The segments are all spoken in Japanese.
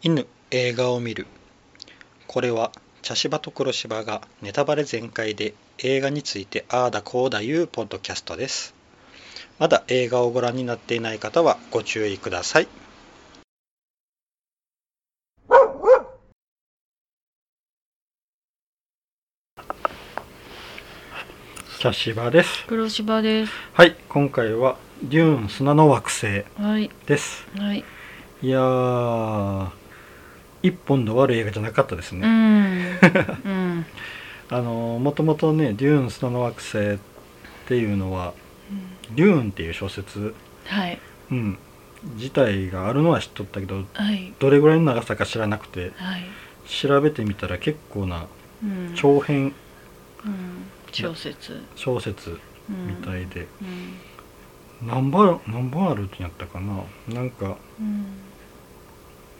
犬映画を見るこれは茶芝と黒芝がネタバレ全開で映画についてああだこうだいうポッドキャストですまだ映画をご覧になっていない方はご注意ください茶芝です黒芝です。はい今回はデューン砂の惑星はい。ですはい。いやー一本の悪い映画じゃなかったですうね、ん。うん。あのもともとね「デューン砂の惑星」っていうのは「デューン」っていう小説、はい。うん、自体があるのは知っとったけどはい。どれぐらいの長さか知らなくてはい。調べてみたら結構なうん。長編うん。小説。小説うんみたいで、うん。何本何本あるってやったかな？なんかうん。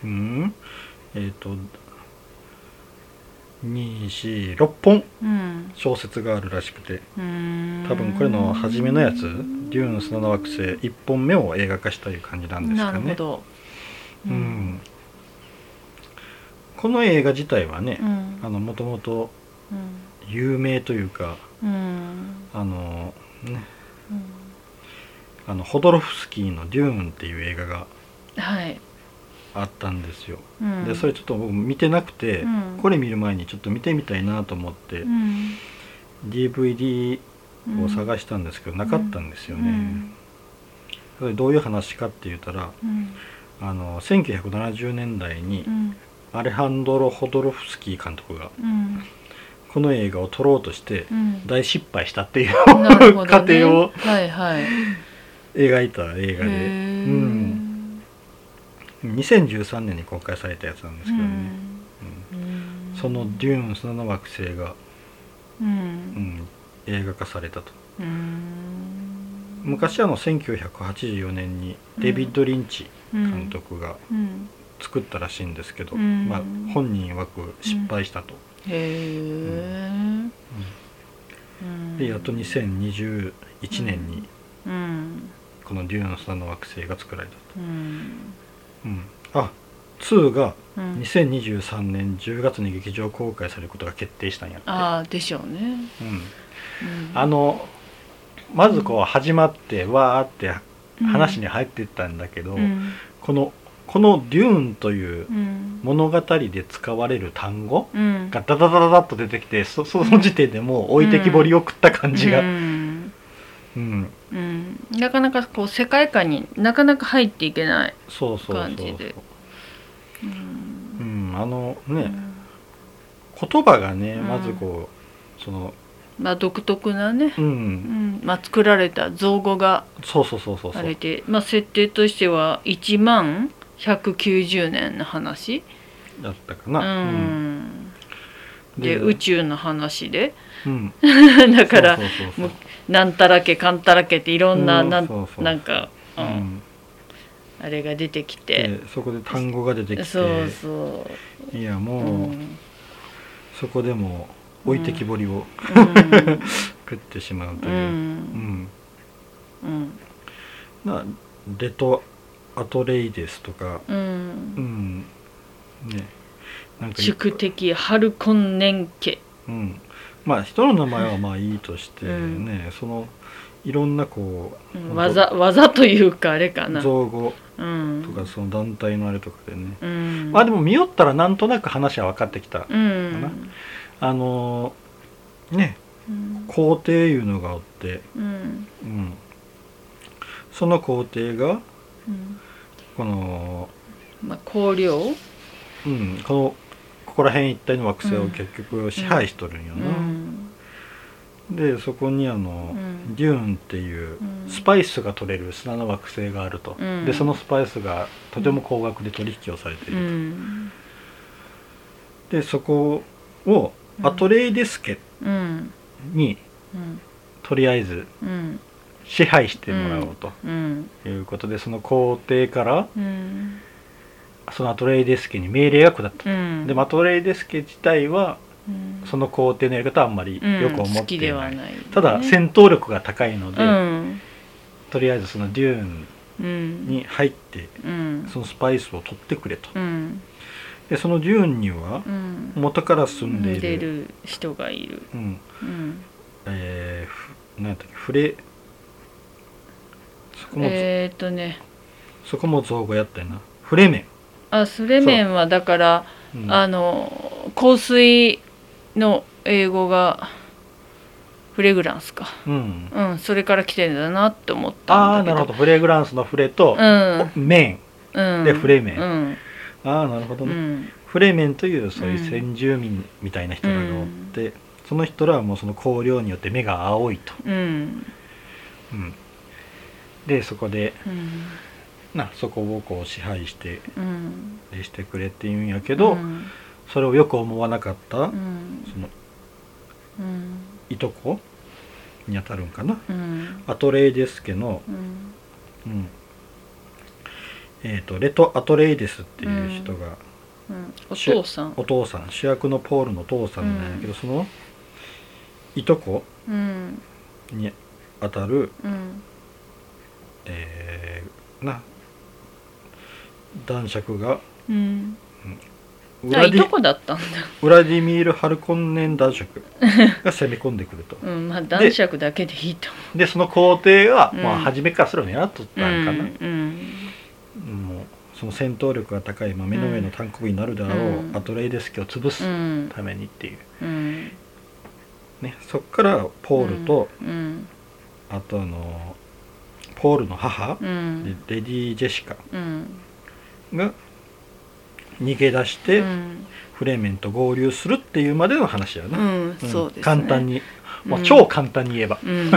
うん？えっ、と246本うん。小説があるらしくてうん。多分これの初めのやつ「デューン砂の惑星」1本目を映画化したいう感じなんですかね。なるほど。うん。この映画自体はねもともとうん。有名というかうん。あのねうん。あのホドロフスキーの「デューン」っていう映画がはい。あったんですよ。うん。でそれちょっと僕見てなくて、うんこれ見る前にちょっと見てみたいなと思って、うん。DVD うんを探したんですけど、なかったんですよね。うんそれどういう話かって言ったらうん。あの1970年代にうん。アレハンドロ・ホドロフスキー監督がうん。この映画を撮ろうとしてうん。大失敗したっていう 過程をはいはい。描いた映画で、うん、2013年に公開されたやつなんですけどね、うん。うん。その「デューン砂の惑星が」ううんん、映画化されたと。うん。昔あの1984年にデビッド・リンチ監督がうん。作ったらしいんですけど、うん。まあ、本人曰く失敗したと、へえでやっと2021年にうんこの「デューン砂の惑星」が作られたと、うん。うん、あ2がうん。2023年10月に劇場公開されることが決定したんやって、ああでしょうね。うん、うん。あのまずこう始まってわーって話にうん入っていったんだけど、うん。このこの「デューン」といううん。物語で使われる単語うん。がダダダダダッと出てきてそその時点でもう置いてきぼりを食った感じが、ううん。んうんなかなかこう世界観になかなか入っていけないそうそうそう。感じで。うん。うん、あのね、うん。言葉がねうん。まずこうそのまあ独特なね。うん、うん。まあ作られた造語がそうそうそうそうそう。あれでまあ設定としては1万190年の話だったかうな、ん。でで宇宙の話で。うん、だからなんたらけかんたらけっていろんなうんなんなんか、ううん。ん、あれが出てきて。でそこで単語が出てきて。そうそいやう、もう、うん。そこでもう置いてきぼりをうん。食ってしまうとういう、うん。ん。うん。なレトアトレイデスとか。ううん。んね。なんかい宿敵ハルコンネン家うん、まあ人の名前はまあいいとしてね、うん。そのいろんなこう、うん技技というかあれかな。造語うん。とかその団体のあれとかでね、うん。まあでも見よったらなんとなく話は分かってきた、うん。あのーねうん。皇帝いうのがおって、うん。うん、その皇帝がうん。この、まあ香料うん、このここら辺一帯の惑星をうん結局支配しとるんような、んでそこにあの、うん。デューンっていううん。スパイスが取れる砂の惑星があると、うん。でそのスパイスがとても高額で取引をされていうるん。と、でそこをうん。アトレイデス家うん。にうん。とりあえずうん。支配してもらおうと。うん。いうことで、その皇帝からうん。そのアトレイデス家に命令が下った、うん。でもアトレイデス家自体はうんその皇帝のやり方はあんまりよく思ってい。な、はいないね。ただ戦闘力が高いので、うん。とりあえずそのデューンうん。に入ってうん。そのスパイスを取ってくれと。うん。でそのデューンにはうん。元から住んでいる人がいる。うん。うん。えーふ何やったっけフレそこも、えーっとね。そこも造語やったよな。フレメあスレメンはだからン、うん。あの香水の英語がフレグランスか。うん、うんそれから来てんだなって思ったああなるほど。フレグランスのフレと、うん。メうん。でフレメンうん。ンああなるほどね、うん。フレメンというそういう先住民みたいな人らがおって、その人らはもうその香料によって目が青いと、うん。うん、でそこでうん。なそこをこう支配してうん。でしてくれって言うんやけど、うんそれをよく思わなかった、うん。そのうん。いとこにあたるんかな。うん。アトレイデス家の、うん。うん。えー、とレト・アトレイデスっていう人が、うん。お父さん。お父さん主役のポールのお父さんなんやけど、そのいとこうん。にあたる、うん。えーな男爵がうんあいとこだったんだ。ウラディミール・ハルコンネン男爵が 攻め込んでくると。うんまあ男爵だけでいいと。でその皇帝は、うん。まあ初めからそれを狙っとったんかな、うんもうその戦闘力が高い、まあ、目の上の単国になるであろう、うん。アトレイデス家を潰すうん。ためにっていう、うん。ね、そっからポールと、うん。あとあのポールの母、うん。レディ・ジェシカうん。が逃げ出して、うん。フレーメンと合流するっていうまでの話やな、うんうん。そうですね。簡単に、もううん超簡単に言えば、うん。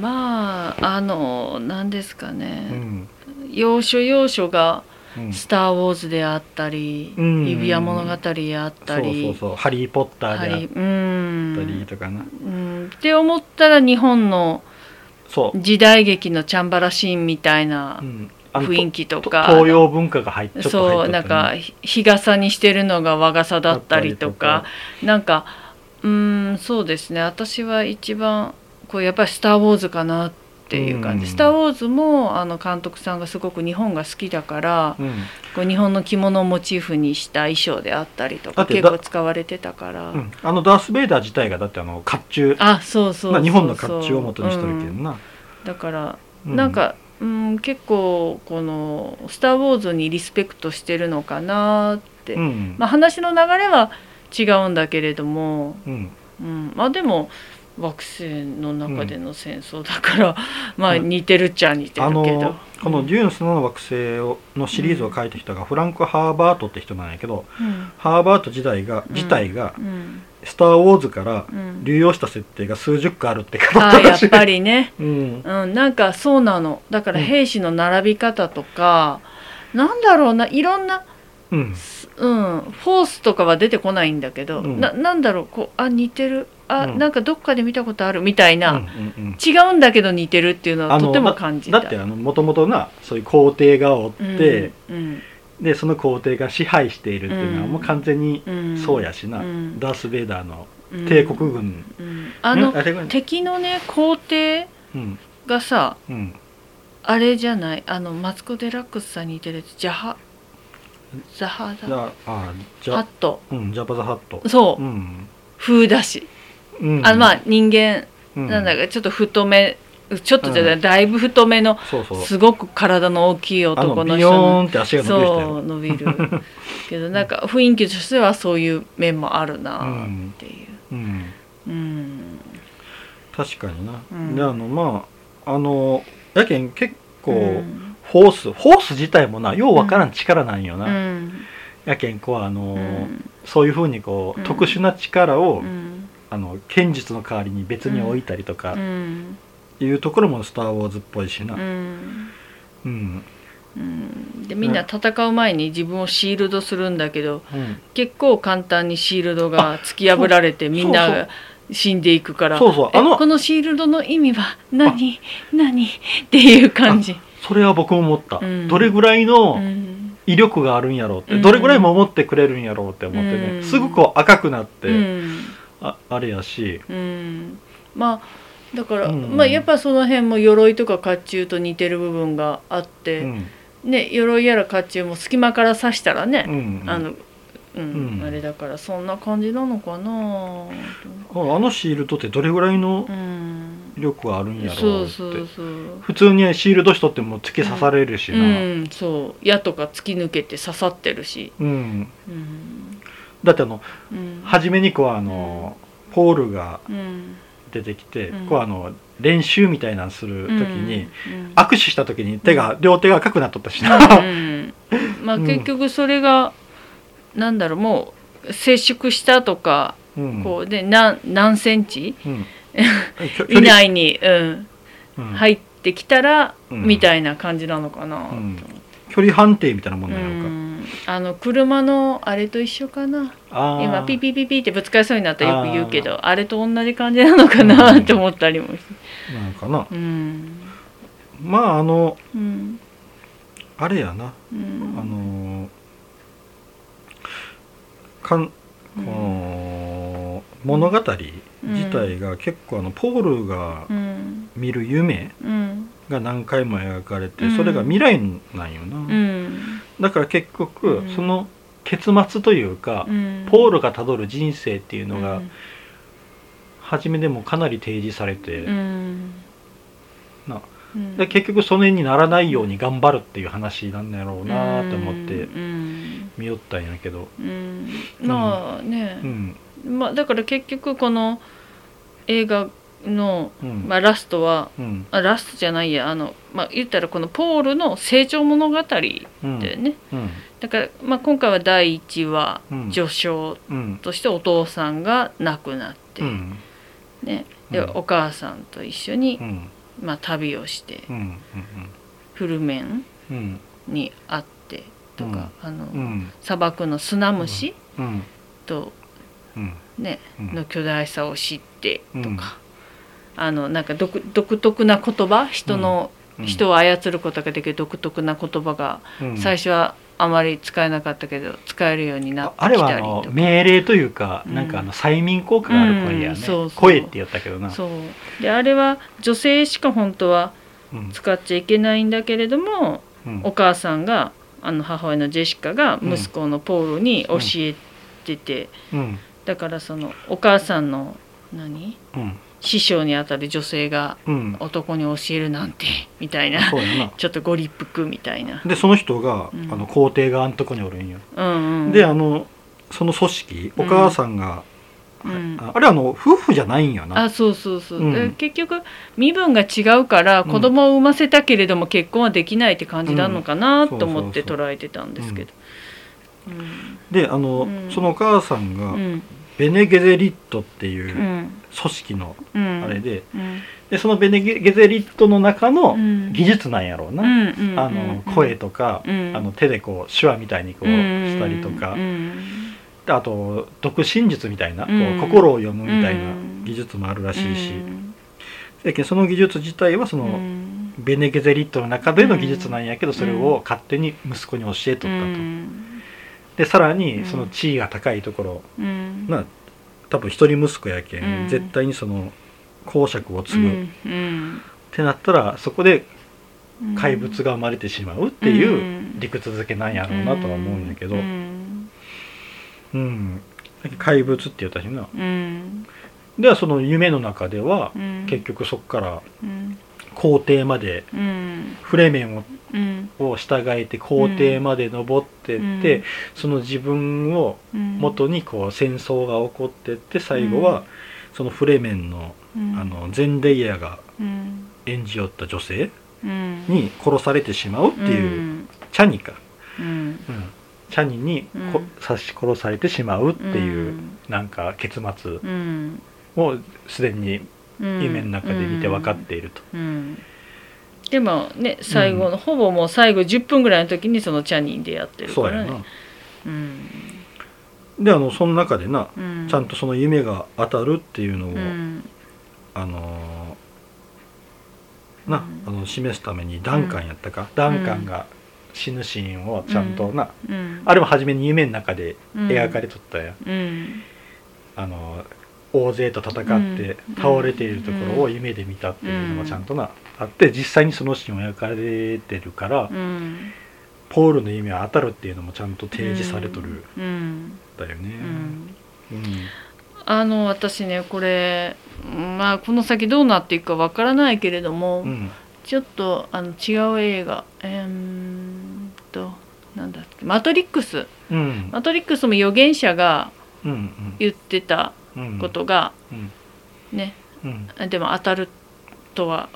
まああの何ですかうねん。要所要所がうん「スター・ウォーズ」であったり「うん。指輪物語」であったそうりそうそう「ハリー・ポッター」であったりんとかな、うん。って思ったら日本の時代劇のチャンバラシーンみたいなうん雰囲気ととか。東洋文化が入っちょっと入っそうなんかひ日傘にしてるのが和傘だったりとか。なんかうーんそうですね。私は一番こうやっぱり「スター・ウォーズ」かなっていう感じ「うん。スター・ウォーズも」あの監督さんがすごく日本が好きだからうん。こう日本の着物をモチーフにした衣装であったりとか結構使われてたから、うん。あのダース・ベイダー自体がだってあの甲冑。あそうそうそうそう。まあ、日本の甲冑を元にしとるけどうん。な、だからうなんか、うん、結構この「スター・ウォーズ」にリスペクトしてるのかなって、うん。まあ、話の流れは違うんだけれども、うん。うん、まあでも惑星の中での戦争だから、まあ似てるっちゃ似てるあけど、のこの「デューンスの惑星を」のシリーズを書いた人がフランク・ハーバートって人なんやけどうん。ハーバート時代がうん。自体がうん「スター・ウォーズ」からうん。流用した設定が数十個あるって書いああやっぱりね、うん。うん、なんかそうなの。だからうん。兵士の並び方とか、なんだろうないろんなうん。うん、フォースとかは出てこないんだけど、うん。ななんだろうこうあ似てる？あ、うん。なんかどっかで見たことある？みたいな、うんうんうん。違うんだけど似てるっていうのはとても感じた。だってあのもともとなそういう皇帝がおって、うんでその皇帝が支配しているっていうのはうん。もう完全にうん。そうやしな、うん。ダース・ベイダーのうん。帝国軍、うん。あのんあれが敵のね皇帝うん。がさうん。あれじゃない？あのマツコ・デラックスさんに似てるやつジャハ？ザハじザハッゃト。うんジャパ・ザ・ハット。そう、うん、風だし、うん、あまあ人間うん。なんだかちょっと太めちょっとじゃない、うん。だいぶ太めのそうそう。すごく体の大きいあ男の人のーンって足が伸びる人。やそう伸びる。けどなんか雰囲気としてはそういう面もあるなっていう。うん。うん。確かにな、うん。であのまああのやけん結構、うんフォースフォース自体もなようわからん力なんよな、うん。やけんこうあの、うん。そういうふうにこう、うん。特殊な力を、うん。あの剣術の代わりに別に置いたりとかうん。いうところも「スター・ウォーズ」っぽいしな、ううん。んうん。でみんな戦う前に自分をシールドするんだけどうん。結構簡単にシールドが突き破られてみんなが死んでいくから。そうそうあのえこのシールドの意味は何？何？っていう感じ。それは僕も思った、うん。どれぐらいのうん。威力があるんやろうって、うん。どれぐらい守ってくれるんやろうって思ってね、うん。すぐこう赤くなって、うん。ああれやし、うん、まあだから、うん。まあやっぱその辺も鎧とか甲冑と似てる部分があって、うん。ね鎧やら甲冑も隙間から刺したらね、うん。あのうん、うん。あれだからそんな感じなのかな。ああのシールドってどれぐらいのうん。力はあるんやろそううって普通にシールドしとっても突き刺されるしうな、んそう。矢とか突き抜けて刺さってるし。うん。うん。だってあのうん。初めにこうあの、ポールがうん。出てきて、うん。こうあの練習みたいなのする時に、うん。握手した時に手が、両手が赤くなっとったしな、うん。まあうん。結局それが、なんだろうもう接触したとか、うん。こうで何何センチ？うん。距以内に、うん、うん。入ってきたら、うん。みたいな感じなのかな、うん。距離判定みたいなもんうなのか、ん。あの車のあれと一緒かな。今ピピピピってぶつかりそうになったらよく言うけどあれと同じ感じなのかなって思ったりもして。なんかな。うん。まああのうん。あれやな、うん。あのかんこうん。の物語自体が結構あのポールがうん。見る夢うん。が何回も描かれてうん。それが未来なんよな、うん。だから結局うん。その結末というか、うん。ポールがたどる人生っていうのがうん。初めでもかなり提示されて、うん。なうん。で結局それにならないように頑張るっていう話なんだろうなと思ってうん見よったんやけど、うん。まあね。う、ん。まあだから結局この映画の、うん。まあ、ラストはうん。あラストじゃないやあの、まあ、言ったらこのポールの成長物語だようん。ね、うん。だから、まあ、今回は第1話うん序章うんとしてお父さんが亡くなって、うんね、で、うんお母さんと一緒にう、んまあ、旅をしてうんフルメンうん。に会ってとか、あのうん。砂漠の砂虫うん。と、うん。ねうん。の巨大さを知ってとか、うん。あのなんか独独特な言葉？人の、うん。人を操ることができる独特な言葉がうん。最初はあまり使えなかったけど使えるようになってああれきはあのたりとか命令というか、うん。なんかあの催眠効果がある声やね、うんそうそう。声って言ったけどな。そう。であれは女性しか本当はうん。使っちゃいけないんだけれども、うん。お母さんがあの母親のジェシカが息子のポールに教えてて、うん。だからそのお母さんの何？うん。師匠にあたる女性がうん。男に教えるなんてみたいな。そうちょっとご立腹みたいな。でその人が、うん。あの皇帝側のとこにおるんよ、うんうん、であのその組織お母さんが、うん。ああれあの夫婦じゃないんよな。あそうそうそう、うん。で結局身分が違うからうん。子供を産ませたけれども結婚はできないって感じなのかなうん。と思って捉えてたんですけど。であの、うん。そのお母さんが、ベネゲゼリットっていううん。組織のうん。あれで,、うん。でそのベネゲゼリットの中のうん。技術なんやろうな、あの声とか、うん。あの手でこう手話みたいにこうしたりとか、あと読心術みたいな、うん。こう心を読むみたいなうん。技術もあるらしいし、うん。だけどその技術自体はその、うん。ベネゲゼリットの中での技術なんやけど、それを勝手に息子に教えとったと、うんでさらうん。にその地位が高いところ、うん。な多分一人息子やけん、うん。絶対にその公爵を継ぐ、ってなったらそこでうん。怪物が生まれてしまうっていううん。理屈づけなんやろうなとは思うんやけど、ううん。ん。怪物って言ったしなうん。ではその夢の中では、うん。結局そこからうん皇帝までうん。フレメンをうん。を従えて皇帝まで登ってって、うん。その自分をうん。元にこう戦争が起こってって最後はそのフレメンのうん。あのゼンデイヤがうん。演じよった女性うん。に殺されてしまうっていう、うん。チャニか、うん。うん、チャニにこ、うん。刺し殺されてしまうっていう、うん。なんか結末うん。をすでにうん夢の中で見て分かっていると。うんでもね最後の、ほぼもう最後10分ぐらいの時にそのチャニーでやってるからね。そうやな。うん。であのその中でな、うん。ちゃんとその夢が当たるっていうのを、うん。あのーな、うん。あの示すためにダンカンやったか、ダンカンが死ぬシーンをちゃんとな、うん。あれも初めに夢の中で描かれとったや、うん。あのー大勢と戦ってうん。倒れているところを夢で見たっていうのがちゃんとな、あって実際にそのシーンを描かれてるから、うん。ポールの意味は当たるっていうのもちゃんと提示されとる。だよね。あの私ねこれまあこの先どうなっていくかわからないけれども、うんちょっとあの違う映画えーんとなんだっけ「マトリックス」うん。マトリックスも預言者がうん言ってた。うんことがうんね、うんでも当たるとは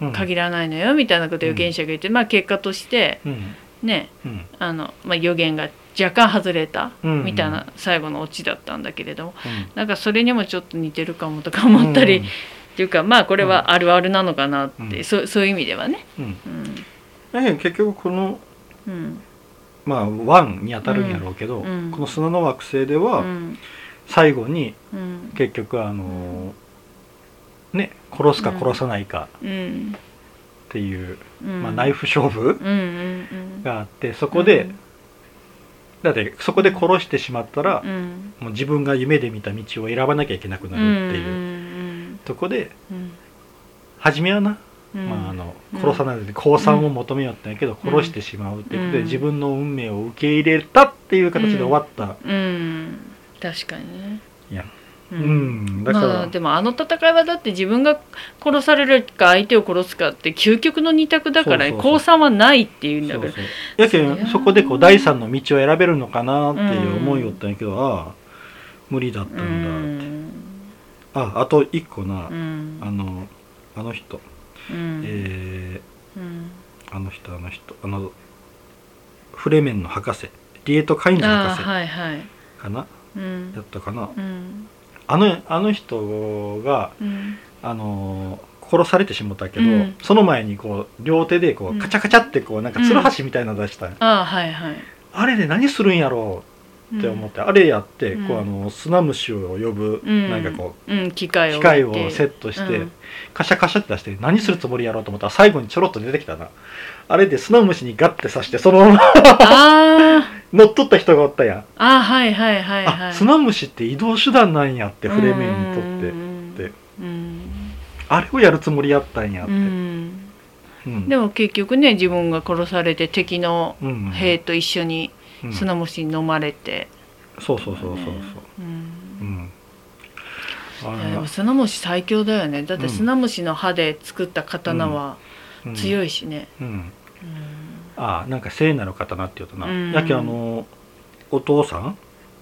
うん限らないのよみたいなことを預言者が言って、まあ結果としてうん。ねうん。あの、まあ、予言が若干外れたうん。みたいな最後のオチだったんだけれども、うん。なんかそれにもちょっと似てるかもとか思ったり、っていうかまあこれはあるあるなのかなって、うん。そうそういう意味ではね。うん。結局このうん。まあワンに当たるんやろうけど、うん。この砂の惑星でうはん最後にうん。結局あのね殺すか殺さないかうん。っていう、うん。まあ、ナイフ勝負があってそこで、だってそこで殺してしまったらう、ん。もう自分が夢で見た道を選ばなきゃいけなくなるっていう、うんとこでうん。初めはな、うん。まあ、あのうん。殺さないで降参を求めよったんやけど、うん。殺してしまうっていうことで、うん。自分の運命を受け入れたっていう形で終わった、うん確かにね。いや。ううんだから、まあでもあの戦いはだって自分が殺されるか相手を殺すかって究極の二択だから降参はないっていうんだからそうそう。やけんそこでこう第三の道を選べるのかなっていう思いよったんやけど、ああ無理だったうんだって、ん。ああと一個な、うん。あのあの人、うん。えうん。ーあの人あの人。あのフレメンの博士。リエット・カインズ博士。はいはい。かな、うんやったかな。うん。あのあの人がうん。あの殺されてしもたけど、うん。その前にこう両手でこううん。カチャカチャってこうなんかつるはしみたいなの出したんやああはいはい。あれで何するんやろうって思って、あれやってうん。こうあの砂虫を呼ぶ、うん。なんかこうん機械をセットして、うん。カシャカシャって出して何するつもりやろうと思ったら最後にちょろっと出てきたな。あれで砂虫にガッて刺してそのままあ 乗っ取った人がおったやん、あはいはいはいはい。あ砂虫って移動手段なんやってフレメンにとって、ってあれをやるつもりやったんやって、うん。うん。でも結局ね自分が殺されて敵のうん。兵と一緒にうん砂虫に飲まれて、そうそうそうそうそう。うん。うん。砂虫最強だよね。だって砂虫の歯で作った刀はうん。強いしね、うん。うん。ああなんか聖なる刀って言うとな、うん。やけあのお父さん？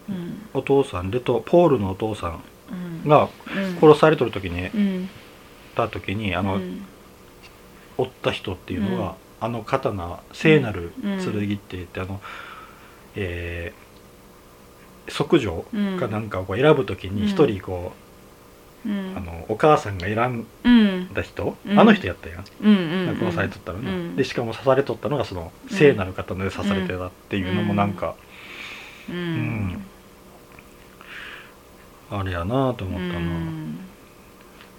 うん。お父さんレトポールのお父さんうん。がうん。殺されとる時に、うん。た時にあの、うん。追った人っていうのが、あの刀聖なるうん。剣って言って、あのえー即女うんかなんかをこう選ぶ時に一人こう、うん。あのお母さんが選んうんだ人、うん。あの人やったやん、うん殺されとったのね、うん。でしかも刺されとったのがその聖なる刀で刺されてたっていうのもなんか、ううん。んあれやなと思ったな、うん。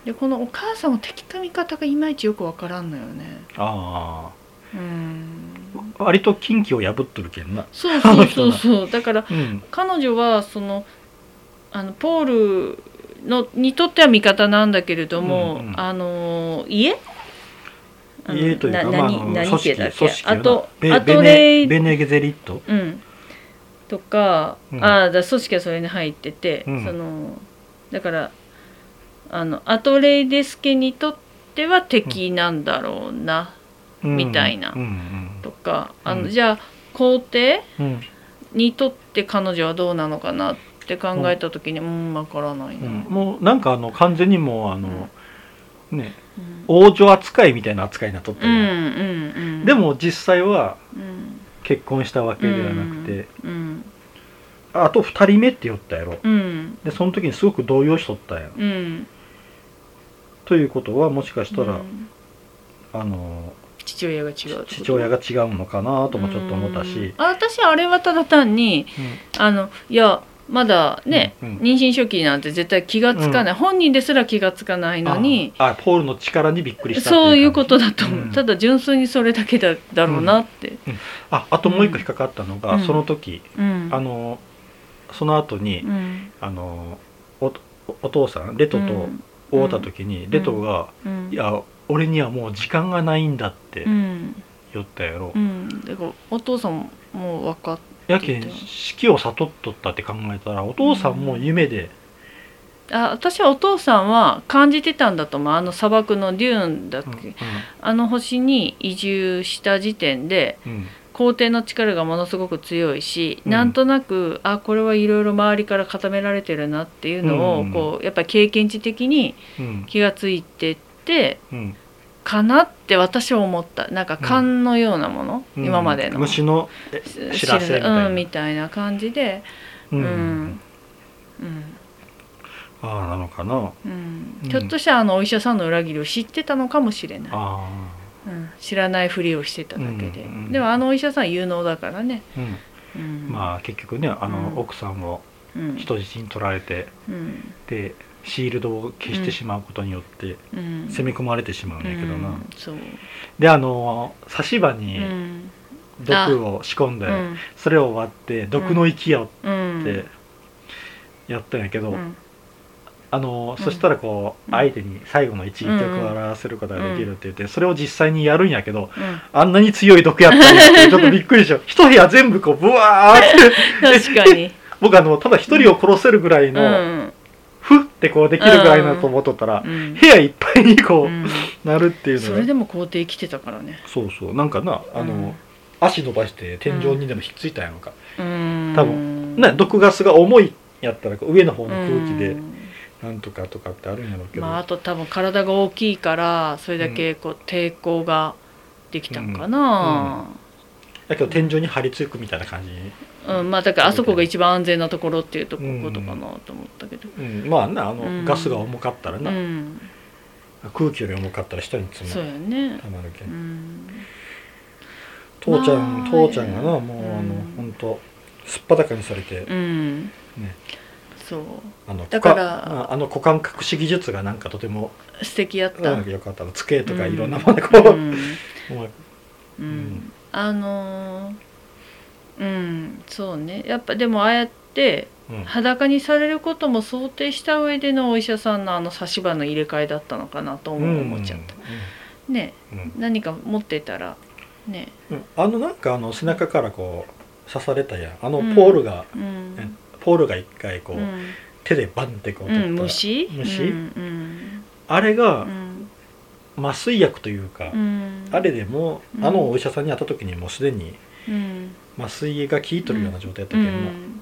でこのお母さんも敵か味方がいまいちよくわからんのよね。あうんあ割と近畿を破っとるけんな。そうそうそうそう。だからうん。彼女はそのあのポールのにとっては味方なんだけれども、うんうん。あの家？家というか、なまあ、あ何家だっけ？あとベあとベレベネゲゼリット？うん。とか、うん。ああだ組織はそれに入ってて、うん。そのだからあのアトレイデスケにとっては敵なんだろうな、みたいな。とかあの、うん。じゃあ皇帝うんにとって彼女はどうなのかなって考えた時にうん。わからないな、うん。もうなんかあの完全にもうあの、ねうん。王女扱いみたいな扱いになっとったでも実際はうん。結婚したわけではなくて、うんあと2人目って言ったやろ。うん。でその時にすごく動揺しとったやん。うん。ということはもしかしたら、うん。あの父親が違う父親が違うのかなともちょっと思ったうん。し、あ私あれはただ単にあのいやまだね、うんうん。妊娠初期なんて絶対気がつかない、本人ですら気がつかないのにああポールの力にびっくりしたそういうことだと思う、うん。ただ純粋にそれだけだだろうなって、ああともう一個引っかかったのが、うん。その時うん。あのその後に、うん。あのおお父さんレトと会った時に、レトが、うん。いや俺にはもう時間がないんだってうん。言ったやろ、うん。だからお父さんも分かっやけん死期を悟っとったって考えたらお父さんも夢で、あ私はお父さんは感じてたんだと思う。あの砂漠のデューンだっけ、うんあの星に移住した時点でうん。皇帝の力がものすごく強いし、うん。なんとなくあこれはいろいろ周りから固められてるなっていうのを、うん。こうやっぱり経験値的にうん。気がついてっかなって私は思った。なんか勘のようなもの、うん。今までの。虫の知らせみたいな、うん、みたいな感じで。ううん。ん、うん。ああなのかな。うん。うん。ひょっとしたらあのお医者さんの裏切りを知ってたのかもしれない、あうん、知らないふりをしてただけで、うんうんでもあのお医者さん有能だからね、あ、うん。うん、まあ結局ねあの、うん。奥さんをうん。人質に取られて。うん。でシールドを消してしまうことによってうん。攻め込まれてしまうんやけどな、であの差し歯うにん。毒を仕込んで、うん。それを割って毒の息をうんってやったんやけど、うん。あのうんそしたらこううん。相手に最後の一撃を表らせることができるって言ってそれを実際にやるんやけどうん。あんなに強い毒やったんやってちょっとびっくりしよう。一部屋全部こうブワーって確かに、僕あのただ一人を殺せるぐらいうの、ってこうできるぐらいなと思っとったら、うん部屋いっぱいにこう、うん。なるっていうのが。それでも皇帝来てたからね。そうそう。なんかなあの、うん足伸ばして天井にでもひっついたんやのか、うん。多分ね毒ガスが重いやったら上の方の空気でうん。なんとかとかってあるんやろうけど、まあ、あと多分体が大きいからそれだけこう抵抗ができたんかな、だけど天井に張り付くみたいな感じに、うんまあだからあそこが一番安全なところっていうとこうんことかなと思ったけど、うん、まあなあの、うん。ガスが重かったらうな、ん、空気より重かったら下に詰そうまやね。たまるけ、うん。ん父ちゃん、まあ父ちゃんがなもう、うんあの本当すっぱだかにされて、うん。ね。そう。あのだからああの股間隠し技術がなんかとても、素敵やっうた、ん、よかった。の机とかうん。いろんなものこう、うん。うん。あのーうんそうね。やっぱでもああやってうん。裸にされることも想定した上でのお医者さんのあの差し歯の入れ替えだったのかなと思う思っちゃった、ね何か持ってたらね。うん。あのなんかあの背中からこう刺されたやん。あのうん。ポールが、ポールが一回こう、うん。手でバンってこうう取った、ん虫？虫？うん。あれがうん。麻酔薬というか、うん。あれでも、うん。あのお医者さんに会った時にもうすでにうん麻酔が効いとるような状態やったうけんな、ん。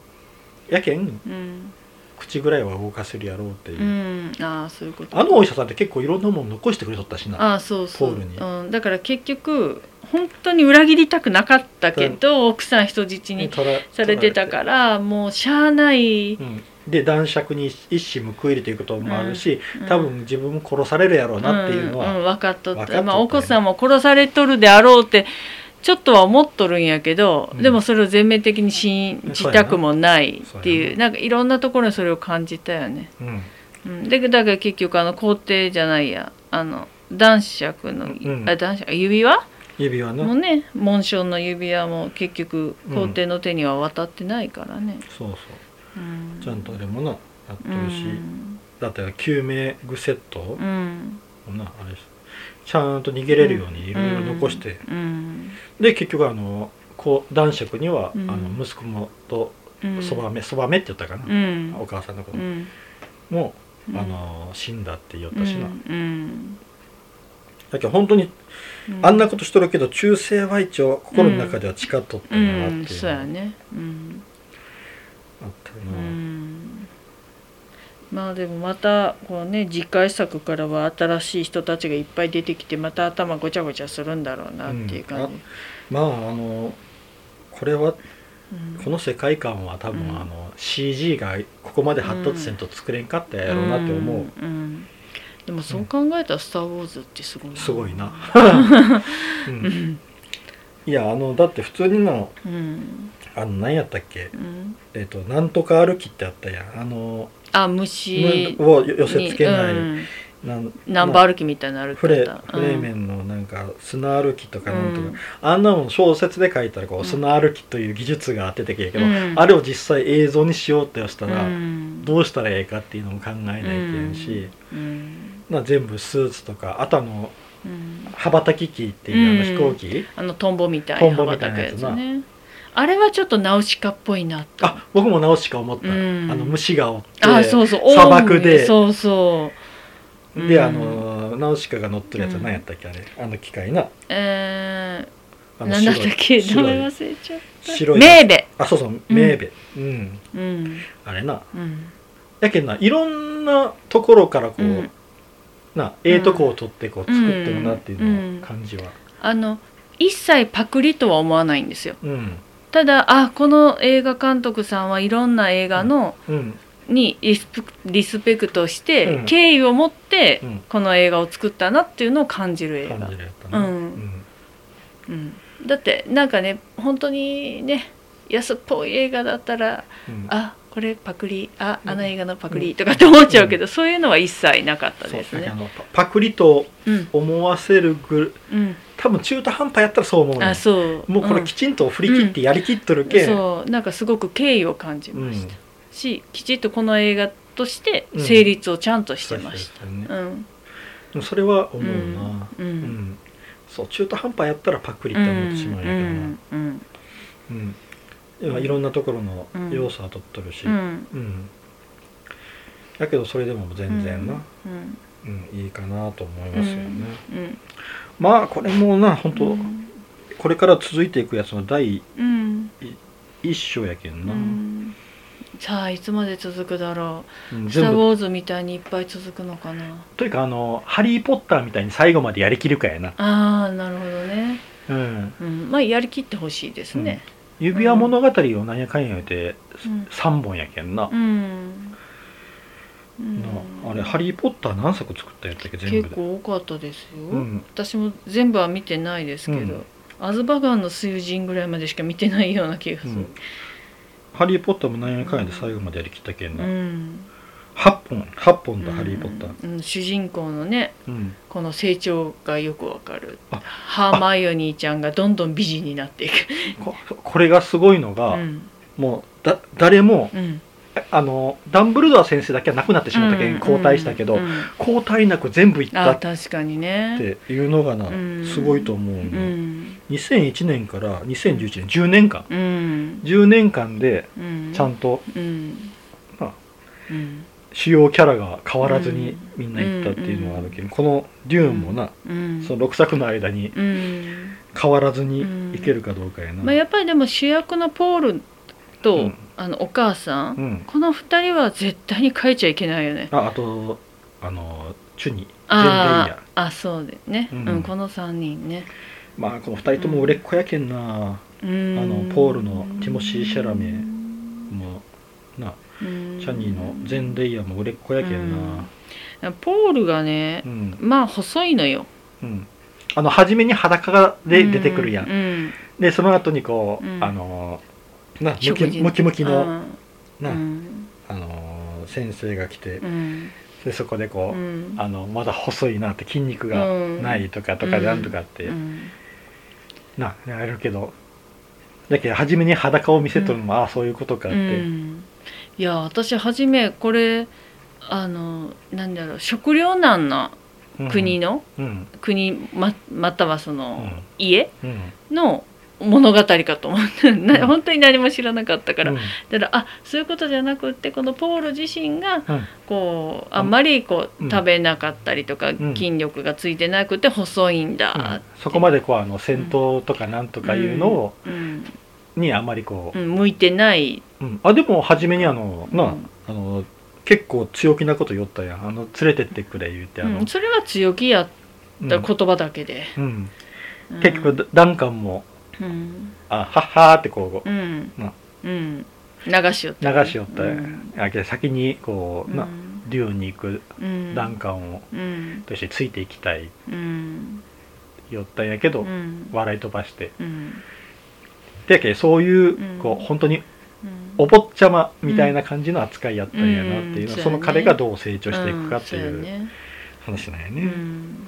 やけんうん。口ぐらいは動かせるやろうっていう、うん。ああそういうことあのお医者さんって結構いろんなもの残してくれとったしな。ああそうそう。ポールに。うん、だから結局本当に裏切りたくなかったけど奥さん人質にされてたからもうしゃあない、うん、で男爵に一矢報いるということもあるし、うん。多分自分も殺されるやろうなっていうのは、ん。ん。分かっとったまあ、お子さんも殺されとるであろうってちょっとは思っとるんやけど、うん。でもそれを全面的に信じたくもないっていうな。んかいろんなところにそれを感じたよね。うん。うん、でだから結局あの皇帝じゃないやあの男爵の、うん。あ男爵指輪？指輪な、もね紋章の指輪も結局うん。皇帝の手には渡ってないからね。そうそう。うん、ちゃんとあれもなやっとうるし、ん。だって救命具セット？もうんな、あれちゃんと逃げれるようにいろいろ残して、うんで結局あのこう男爵には、うん。あの息子もとうん。そばめそばめって言ったかな、うん。お母さんのこと。うん。も、うん。あの死んだって言ったしな、うんだけど本当にうん。あんなことしとるけど中性は一応心の中では誓っとったなっていうのそうがやね。うん。あったな、んまあでもまたこうね次回作からは新しい人たちがいっぱい出てきてまた頭ごちゃごちゃするんだろうなっていう感じ、まああのこれはうんこの世界観は多分、うん。あの CG がここまで発達せんと作れんかったやろうなって思う、んんでもそう考えたら「スター・ウォーズ」ってすごいな。すごいな、う、うん。んいやあのだって普通になうん。あの何やったっけ？うん。えっ、となんとか歩きってあったやん。あのあ虫を寄せつけない、うん。なんナンバー歩きみたいな歩きフレ方フレーメンのなんか砂歩きとかなんとか、うんあん。なもん小説で書いたらこううん砂歩きという技術があっててけやけど、うん。あれを実際映像にしようってしたら、うん。どうしたらええかっていうのも考えないけんし、うん。まあ、全部スーツとかあとあのうん。羽ばたき機っていうあの飛行機、あのトンボみたいなトンボみたいなやつな。羽ばたくやつねあれはちょっとナウシカっぽいなと。あ僕も直しか思った、うん。あの虫がおってあそうそう。砂漠で。そうそう。で、うん。あのナウシカが乗ってるやつは何やったっけあれ。あの機械な。えー、んだったっけ？名前忘れちゃった。白い。メーベ。あそうそう。メーベ。うん、うん。あれな。うん。やけんないろんなところからこう、うん。なええとこを取ってこう作ってるなっていうの感じは。あの一切パクリとは思わないんですよ。うんただあこの映画監督さんはいろんな映画の、うん。にリスペリスペクトして、うん。敬意を持って、うん。この映画を作ったなっていうのを感じる映画。だってなんかね本当にね安っぽい映画だったらうん。あこれパクリああの映画のパクリとかって思っちゃうけど、そういうのは一切なかったですね。あ。のパパクリとうん。思わせるぐうん、多分中途半端やったらそう思うねあそう。もうこれきちんと振り切ってやりきっとるけん、そう。なんかすごく敬意を感じうんました、しきちっとこの映画として成立をちゃんとしてました。そうん。でもそれは思うな、うん。うん。そう中途半端やったらパクリって思ってしまうけどな、うん。うん。いろんなところの要素は取っとるし、ううん。んだけどそれでも全然な、うん。うん。いいかなと思いますよね、うんまあこれもな本当、うん。これから続いていくやつの第うん。一章やけんな、うん。さあいつまで続くだろう。んう「スター・ウォーズ」みたいにいっぱい続くのかな。というかあの「ハリー・ポッター」みたいに最後までやりきるかやな、ああなるほどね、うん、うん、まあやりきってほしいですね。指輪物語を何やかんや言うてうん。3本やけんな、うん、うん。なあれ「ハリー・ポッター」何作作ったやったっけ全部で。結構多かったですよ、うん。私も全部は見てないですけど、うん。アズバガンの囚人ぐらいまでしか見てないような気がする。うん。ハリー・ポッターも何やかんやで最後までやりきったけんうな、ん、8本8本だ、ハリー・ポッター。うん主人公のねうん。この成長がよくわかる。あハーマイオニーちゃんがどんどん美人になっていく。こ これがすごいのが、うん。もうだ誰もうんあのダンブルドア先生だけは亡くなってしまったけん、交代したけど、うんうん交代なく全部いったっあ確かにね。ていうのがな、うんすごいと思うの、うん。2001年から2011年10年間。うん。10年間でうん。ちゃんとうん。まあうん。主要キャラが変わらずにみんな行ったっていうのがあるけど、この「デューン」もな、うん。その6作の間にうん。変わらずにいけるかどうかやな、まあ、やっぱりでも主役のポールと、うんあのお母さん、うん。この二人は絶対に変えちゃいけないよね。ああとあのチュニあヤ。ああそうでね、ううんんこの三人ね。まあこの2人とも売れっ子やけんな、うん。あのポールのティモシー・シャラメもなうん。チャニーのゼンデイヤも売れっ子やけんな。ポールがねう、ん、まあ細いのよ。うん、あの初めに裸で出てくるやん、うん。でその後にこう、うん。あのなムキムキムキの、うん。な、うん。あの先生が来て、うん。でそこでこう、うん。あのまだ細いなって筋肉がないとかとかでなんとかって、うん。なやるけどだけど初めに裸を見せとるのも、ああそういうことかって、うん。いや私初めこれあのなんだろう食糧難なうん。国の、うん。国ままたはその、うん。家うん。の物語かと思って、なうん。本当に何も知らなかったから、うん。だからあそういうことじゃなくってこのポール自身がうんこうあんまりこう、うん食べなかったりとか、ん。筋力がついてなくて細いんだ、そこまでこうあの戦闘とかなんとかいうのを、うん。にあまりこう、うん。向いてない、うん。あでも初めにあのな、うん。あの結構強気なこと言ったやん。あの連れてってくれ言うてあの、うん。それは強気やった言葉だけで、結局ダンカンもうん。あはっはーってこううん。なうん。流しよった流しよった、うん。あけど先にこう、なデュオンに行くうん。ダンカンをうん。としてついていきたい。うん。言ったんやけど、うん。笑い飛ばして。うん。でやけそういう、うん。こう本当にうん。お坊ちゃまみたいな感じの扱いやったんやなっていうの、うん。その彼がどう成長していくかっていう話なんやね、うん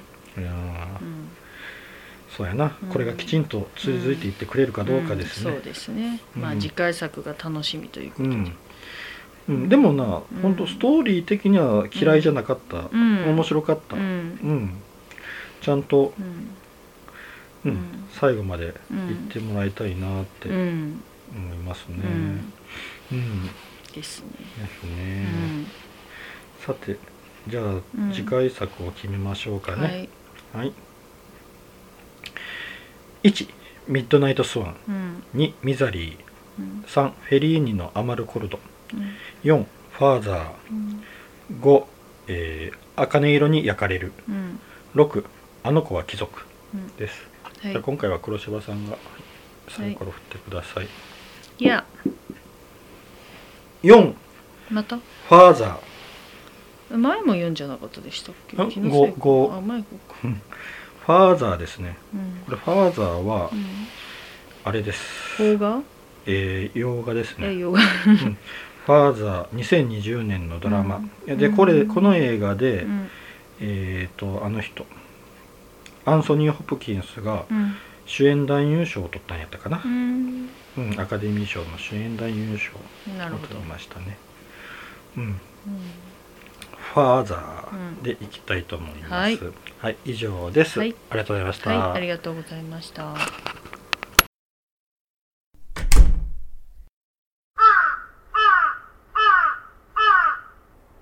そうやな、うん。これがきちんと続いていってくれるかどうかですね。ん。そうですね、まあうん次回作が楽しみということで、うん、うん、でもな、うん。本当ストーリー的には嫌いじゃなかった、うん。面白かった、ううん。んちゃんと、うん。うん。うん。最後までうん行ってもらいたいなって思いうんますね。うん。うん。ですね。ですうね、ん。さてじゃあ、ん。次回作を決めましょうかね。はい。はい。1ミッドナイトスワン、うん、2ミザリー、うん、3フェリーニのアマルコルド、うん、4ファーザー、うん、5、えー、茜色に焼かれる、うん、6あの子は貴族。です、はい、じゃ今回は黒柴さんがサイコロ振ってください、はい、いや。4また？ファーザー。前も4じゃなかったでしたっけ？5, 5 ファーザーですね。うん。これファーザーはうん。あれです、邦画？えー、洋画ですね。え洋画。ファーザー2020年のドラマ、うん。でこれうん。この映画で、うん。えっ、とあの人アンソニー・ホプキンスがうん。主演男優賞を取ったんやったかな。う、ん。うんアカデミー賞の主演男優賞を取りましたね。うん。うんファーザーでいきたいと思います、はい。はい、以上です、はい。ありがとうございました、はいありがとうございました